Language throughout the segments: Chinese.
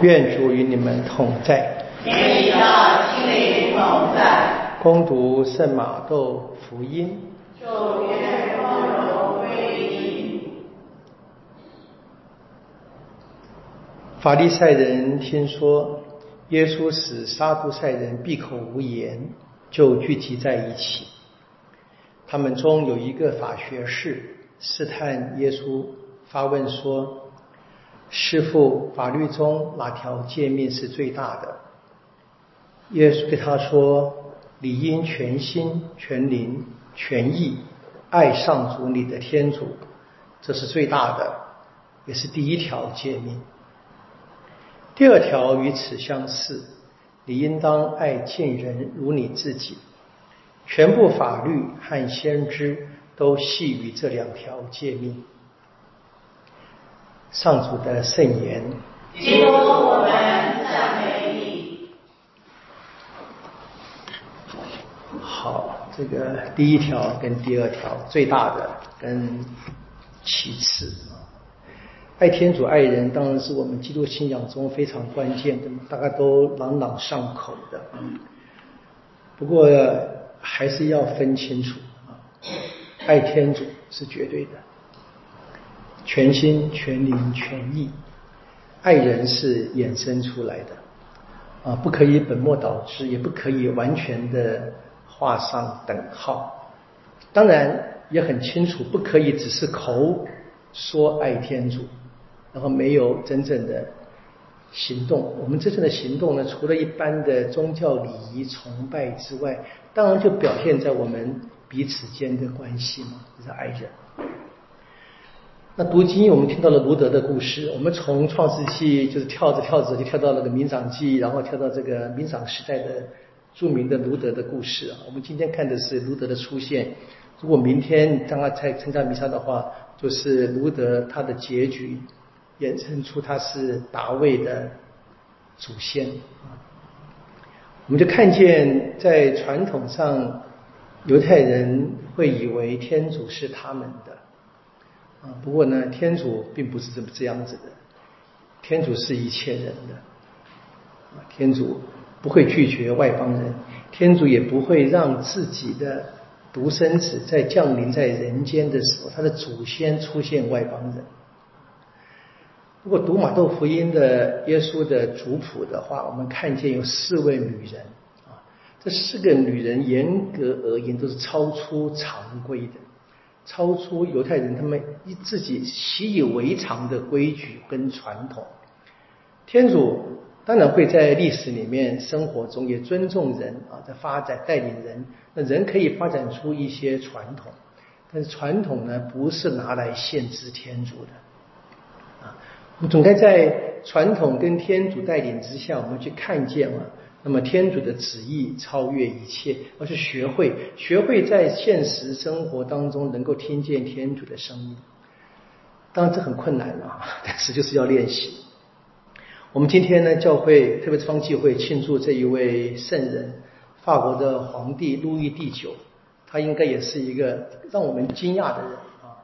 愿主与你们同在。愿你的心灵同在。攻读圣马窦福音。主愿光荣归你。法利赛人听说耶稣使撒都塞人闭口无言，就聚集在一起。他们中有一个法学士试探耶稣，发问说。师傅，法律中哪条诫命是最大的？耶稣对他说：“你应全心、全灵、全意爱上主你的天主，这是最大的，也是第一条诫命。第二条与此相似，你应当爱近人如你自己。全部法律和先知都系于这两条诫命。”上主的圣言。基督，我们赞美你。好，这个第一条跟第二条，最大的跟其次，爱天主爱人当然是我们基督信仰中非常关键的，大家都朗朗上口的。不过还是要分清楚啊，爱天主是绝对的。全心全灵全意，爱人是衍生出来的，啊，不可以本末倒置，也不可以完全的画上等号。当然也很清楚，不可以只是口说爱天主，然后没有真正的行动。我们真正的行动呢，除了一般的宗教礼仪崇拜之外，当然就表现在我们彼此间的关系嘛，就是爱人。那读经，我们听到了卢德的故事。我们从创世纪就是跳着跳着就跳到了个民长记，然后跳到这个民长时代的著名的卢德的故事啊。我们今天看的是卢德的出现。如果明天当他在参加弥撒的话，就是卢德他的结局，延伸出他是达卫的祖先啊。我们就看见在传统上，犹太人会以为天主是他们的。啊，不过呢，天主并不是这么这样子的。天主是一切人的，啊，天主不会拒绝外邦人，天主也不会让自己的独生子在降临在人间的时候，他的祖先出现外邦人。如果读马窦福音的耶稣的族谱的话，我们看见有四位女人，啊，这四个女人严格而言都是超出常规的。超出犹太人他们以自己习以为常的规矩跟传统，天主当然会在历史里面生活中也尊重人啊，在发展带领人，那人可以发展出一些传统，但是传统呢不是拿来限制天主的啊，我们总该在传统跟天主带领之下，我们去看见啊。那么天主的旨意超越一切，而是学会学会在现实生活当中能够听见天主的声音。当然这很困难啊，但是就是要练习。我们今天呢，教会特别是方济会庆祝这一位圣人，法国的皇帝路易第九，他应该也是一个让我们惊讶的人啊。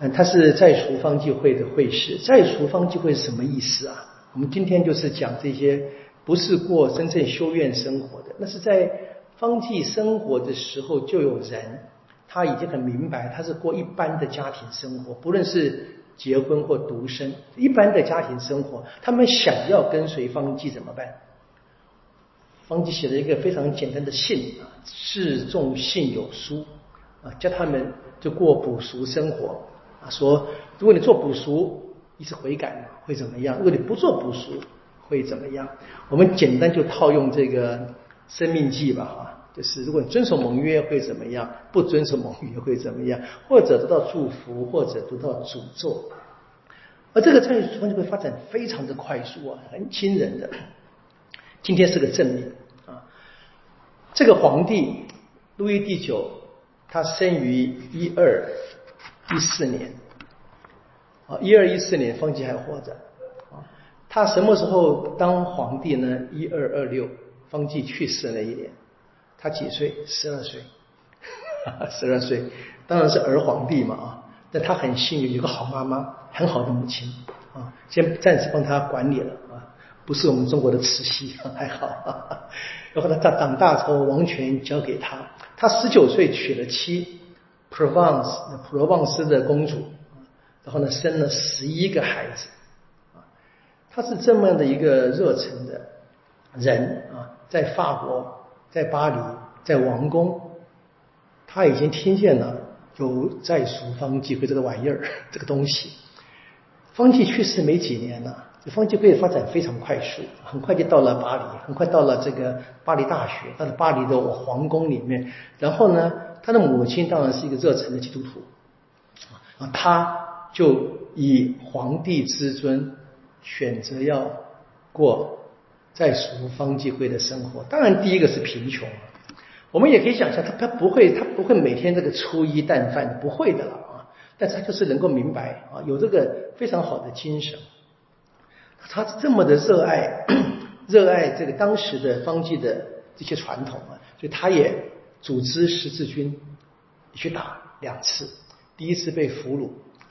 嗯，他是在厨方济会的会士，在厨方济会是什么意思啊？我们今天就是讲这些。不是过真正修院生活的，那是在方济生活的时候就有人，他已经很明白，他是过一般的家庭生活，不论是结婚或独生，一般的家庭生活，他们想要跟随方济怎么办？方济写了一个非常简单的信啊，示众信有书啊，叫他们就过补赎生活啊，说如果你做补赎，你是悔改会怎么样？如果你不做补赎。会怎么样？我们简单就套用这个生命记吧，啊，就是如果你遵守盟约会怎么样，不遵守盟约会怎么样，或者得到祝福，或者得到诅咒。而这个战略方就会发展非常的快速啊，很惊人的。今天是个正面啊，这个皇帝路易第九，他生于一二一四年，啊，一二一四年，方济还活着。他什么时候当皇帝呢？一二二六，方济去世那一年，他几岁？十二岁，十二岁，当然是儿皇帝嘛啊！但他很幸运，有个好妈妈，很好的母亲啊，先暂时帮他管理了啊，不是我们中国的慈禧，还好。然后呢他长大之后，王权交给他，他十九岁娶了妻，Provence 普罗旺斯的公主，然后呢生了十一个孩子，他是这么样的一个热忱的人啊，在法国，在巴黎，在王宫，他已经听见了有在俗方济会这个玩意儿，这个东西。方济去世没几年呢，方济会发展非常快速，很快就到了巴黎，很快到了这个巴黎大学，到了巴黎的皇宫里面。然后呢，他的母亲当然是一个热忱的基督徒，啊，他就以皇帝之尊选择要过在俗方济会的生活。当然，第一个是贫穷，我们也可以想象，他他不会，他不会每天这个粗衣淡饭，不会的了啊。但是他就是能够明白啊，有这个非常好的精神，他这么的热爱，热爱这个当时的方剂的这些传统啊，所以他也组织十字军去打两次，第一次被俘虏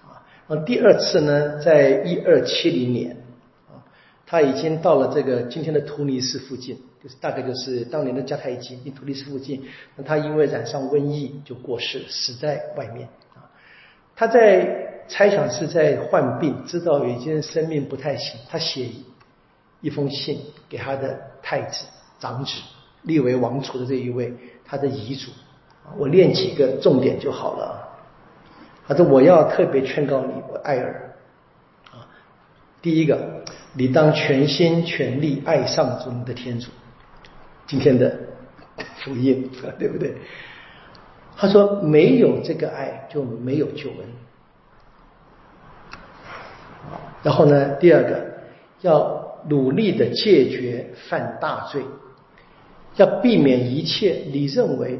啊，那第二次呢，在一二七零年，他已经到了这个今天的突尼斯附近，就是大概就是当年的迦太基，突尼斯附近，那他因为染上瘟疫就过世，死在外面。他在猜想是在患病，知道已经生命不太行，他写一封信给他的太子长子，立为王储的这一位，他的遗嘱，我念几个重点就好了。他说：“我要特别劝告你，我爱儿，第一个，你当全心全力爱上主的天主。今天的福音，对不对？”他说：“没有这个爱，就没有救恩。”然后呢，第二个要努力的戒绝犯大罪，要避免一切你认为，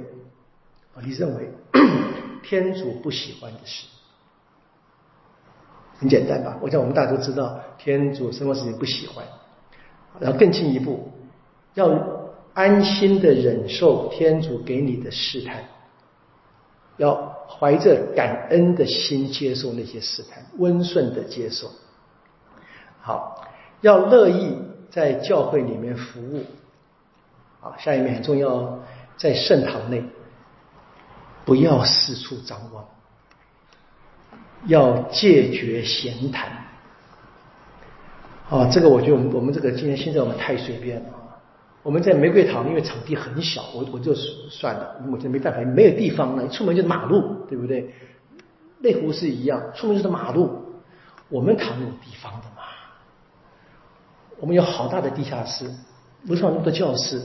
你认为 天主不喜欢的事。很简单吧？我想我们大家都知道，天主什么事情不喜欢。然后更进一步，要安心的忍受天主给你的试探。要怀着感恩的心接受那些试探，温顺的接受。好，要乐意在教会里面服务。好，下一面很重要，在圣堂内不要四处张望，要戒绝闲谈。啊，这个我觉得我们我们这个今天现在我们太随便了。我们在玫瑰堂，因为场地很小，我我就算了，我就没办法，没有地方了，一出门就是马路，对不对？内湖是一样，出门就是马路。我们堂有地方的嘛？我们有好大的地下室，楼上那么多教室，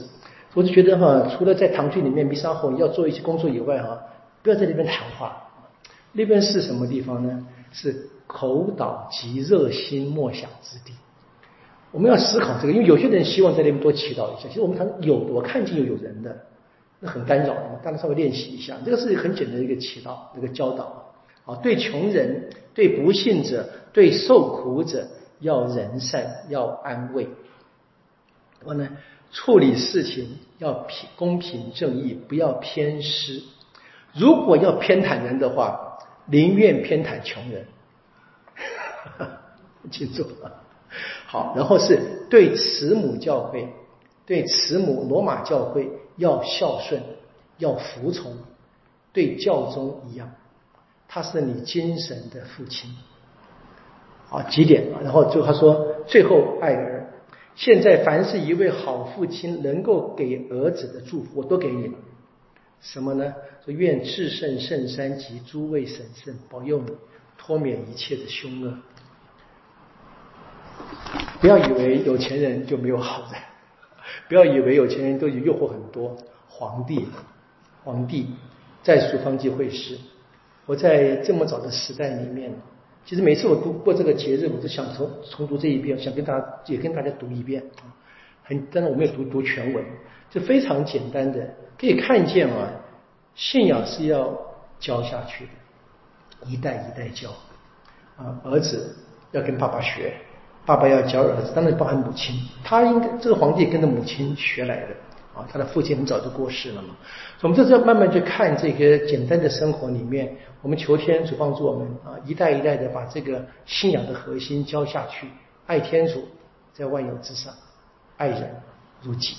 我就觉得哈，除了在堂区里面弥撒后要做一些工作以外哈，不要在那边谈话。那边是什么地方呢？是口导及热心默想之地。我们要思考这个，因为有些人希望在那边多祈祷一下。其实我们常有，我看见有有人的，那很干扰的嘛。大家稍微练习一下，这个是很简单的一个祈祷，一个教导啊。对穷人、对不幸者、对受苦者，要仁善，要安慰。然后呢，处理事情要平公平正义，不要偏私。如果要偏袒人的话，宁愿偏袒穷人。记住了。好，然后是对慈母教会，对慈母罗马教会要孝顺，要服从，对教宗一样，他是你精神的父亲。啊，几点？然后就他说，最后爱儿。现在凡是一位好父亲能够给儿子的祝福，我都给你了。什么呢？说愿至圣圣山及诸位神圣保佑你，脱免一切的凶恶。不要以为有钱人就没有好的，不要以为有钱人都有诱惑很多。皇帝，皇帝在蜀方济会师，我在这么早的时代里面，其实每次我读过这个节日，我都想重重读这一遍，想跟大家也跟大家读一遍啊。很，但是我没有读读全文，就非常简单的可以看见啊，信仰是要教下去的，一代一代教啊，儿子要跟爸爸学。爸爸要教儿子，当然包含母亲。他应该这个皇帝跟着母亲学来的，啊，他的父亲很早就过世了嘛。我们这是要慢慢去看这个简单的生活里面，我们求天主帮助我们啊，一代一代的把这个信仰的核心教下去，爱天主在万有之上，爱人如己。